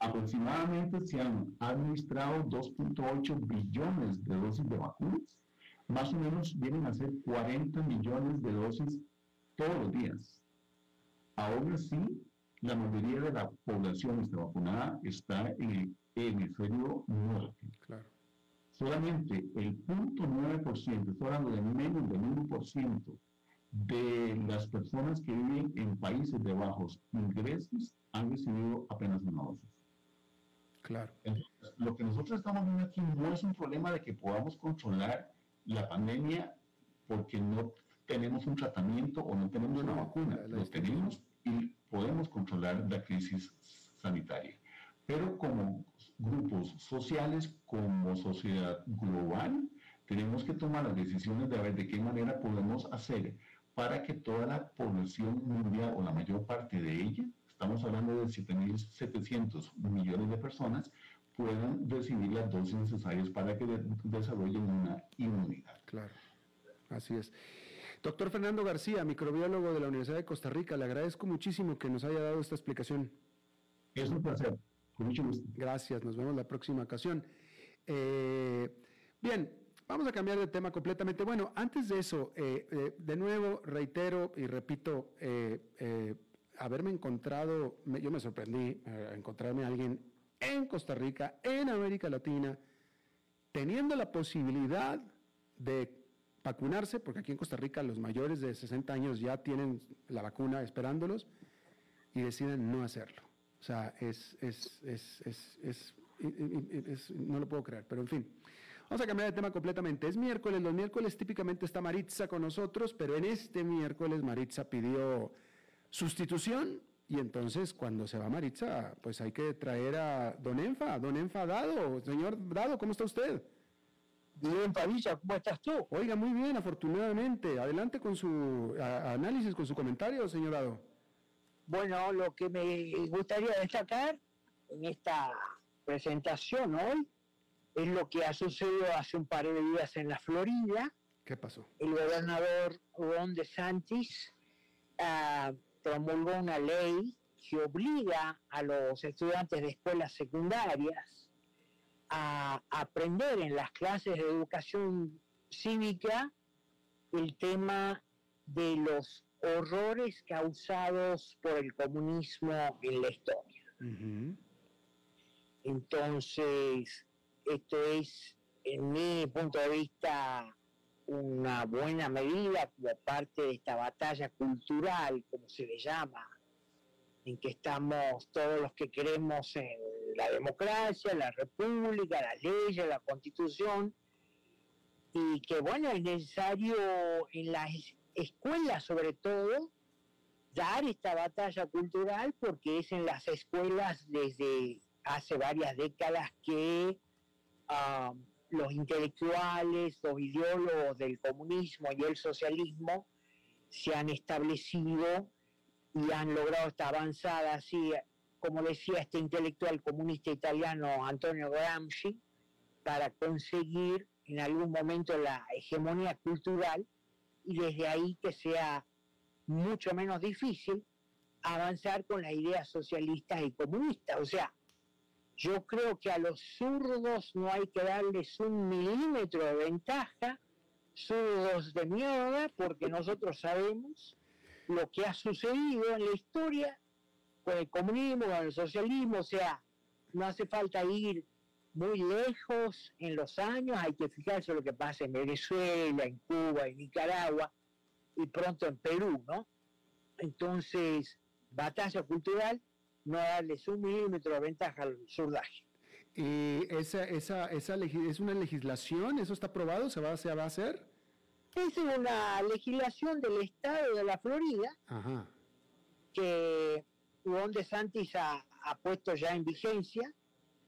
Aproximadamente se han administrado 2.8 billones de dosis de vacunas más o menos vienen a ser 40 millones de dosis todos los días. Aún así, la mayoría de la población está vacunada está en el hemisferio norte. Claro. Solamente el 0.9%, estoy hablando de menos del 1% de las personas que viven en países de bajos ingresos han recibido apenas una dosis. Claro. Entonces, lo que nosotros estamos viendo aquí no es un problema de que podamos controlar la pandemia porque no tenemos un tratamiento o no tenemos una vacuna. Lo tenemos y podemos controlar la crisis sanitaria. Pero como grupos sociales, como sociedad global, tenemos que tomar las decisiones de ver de qué manera podemos hacer para que toda la población mundial o la mayor parte de ella, estamos hablando de 7.700 millones de personas, puedan recibir las dosis necesarias para que desarrollen una inmunidad. Claro, así es. Doctor Fernando García, microbiólogo de la Universidad de Costa Rica, le agradezco muchísimo que nos haya dado esta explicación. Es un placer, con. Gracias, nos vemos la próxima ocasión. Eh, bien, vamos a cambiar de tema completamente. Bueno, antes de eso, eh, eh, de nuevo reitero y repito, haberme encontrado, yo me sorprendí encontrarme a alguien en Costa Rica, en América Latina, teniendo la posibilidad de vacunarse, porque aquí en Costa Rica los mayores de 60 años ya tienen la vacuna esperándolos y deciden no hacerlo. O sea, es, es, es, es, no lo puedo creer, pero en fin. Vamos a cambiar de tema completamente. Es miércoles, los miércoles típicamente está Maritza con nosotros, pero en este miércoles Maritza pidió sustitución y entonces, cuando se va Maritza, pues hay que traer a don Enfa, don Enfa Dado. Señor Dado, ¿cómo está usted? Bien, Padilla, ¿cómo estás tú? Oiga, muy bien, afortunadamente. Adelante con su análisis, con su comentario, señor Dado. Bueno, lo que me gustaría destacar en esta presentación hoy es lo que ha sucedido hace un par de días en la Florida. ¿Qué pasó? El gobernador Ron DeSantis uh, promulgó una ley que obliga a los estudiantes de escuelas secundarias a aprender en las clases de educación cívica el tema de los horrores causados por el comunismo en la historia. Entonces, esto es, en mi punto de vista, una buena medida como parte de esta batalla cultural, como se le llama, en que estamos todos los que queremos en la democracia, la república, las leyes, la constitución, y que bueno, es necesario en las escuelas sobre todo dar esta batalla cultural porque es en las escuelas desde hace varias décadas que ah, los intelectuales, los ideólogos del comunismo y el socialismo se han establecido y han logrado esta avanzada, así como decía este intelectual comunista italiano Antonio Gramsci, para conseguir en algún momento la hegemonía cultural y desde ahí que sea mucho menos difícil avanzar con las ideas socialistas y comunistas. O sea, yo creo que a los zurdos no hay que darles un milímetro de ventaja, zurdos de mierda, porque nosotros sabemos lo que ha sucedido en la historia con el comunismo, con el socialismo, o sea, no hace falta ir muy lejos en los años, hay que fijarse lo que pasa en Venezuela, en Cuba, en Nicaragua y pronto en Perú, ¿no? Entonces, batalla cultural, no darles un milímetro de ventaja al surdaje. ¿Y esa, esa, esa es una legislación? ¿Eso está aprobado? ¿Se va, se va a hacer? Es una legislación del estado de la Florida que Juan de Santis ha, puesto ya en vigencia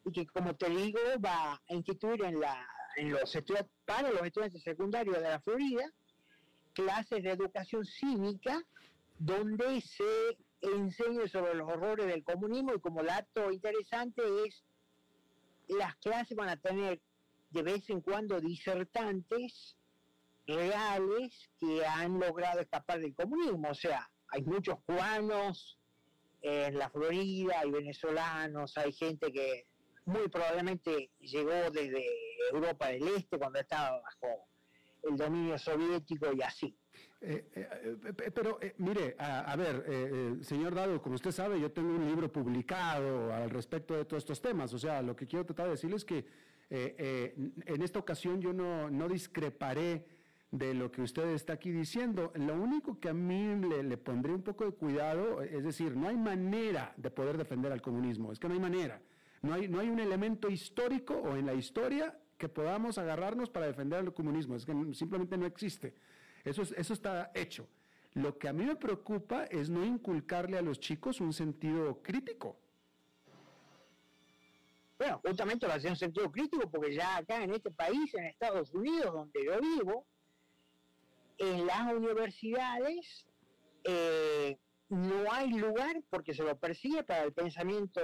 y que, como te digo, va a instituir en, la, en los para los estudiantes secundarios de la Florida clases de educación cívica donde se enseñe sobre los horrores del comunismo y como dato interesante es las clases van a tener de vez en cuando disertantes reales que han logrado escapar del comunismo. O sea, hay muchos cubanos en la Florida, hay venezolanos, hay gente que muy probablemente llegó desde Europa del Este cuando estaba bajo el dominio soviético y así. Eh, eh, eh, pero mire, a, ver, señor Dado, como usted sabe, yo tengo un libro publicado al respecto de todos estos temas. O sea, lo que quiero tratar de decirles es que en esta ocasión yo no, no, discreparé de lo que usted está aquí diciendo. Lo único que a mí le, le pondré un poco de cuidado, es decir, no hay manera de poder defender al comunismo. Es que no hay manera. No hay, no hay un elemento histórico o en la historia que podamos agarrarnos para defender al comunismo. Es que simplemente no existe. Eso, eso está hecho. Lo que a mí me preocupa es no inculcarle a los chicos un sentido crítico. Bueno, justamente va a ser un sentido crítico porque ya acá en este país, en Estados Unidos, donde yo vivo, en las universidades eh, no hay lugar porque se lo persigue para el pensamiento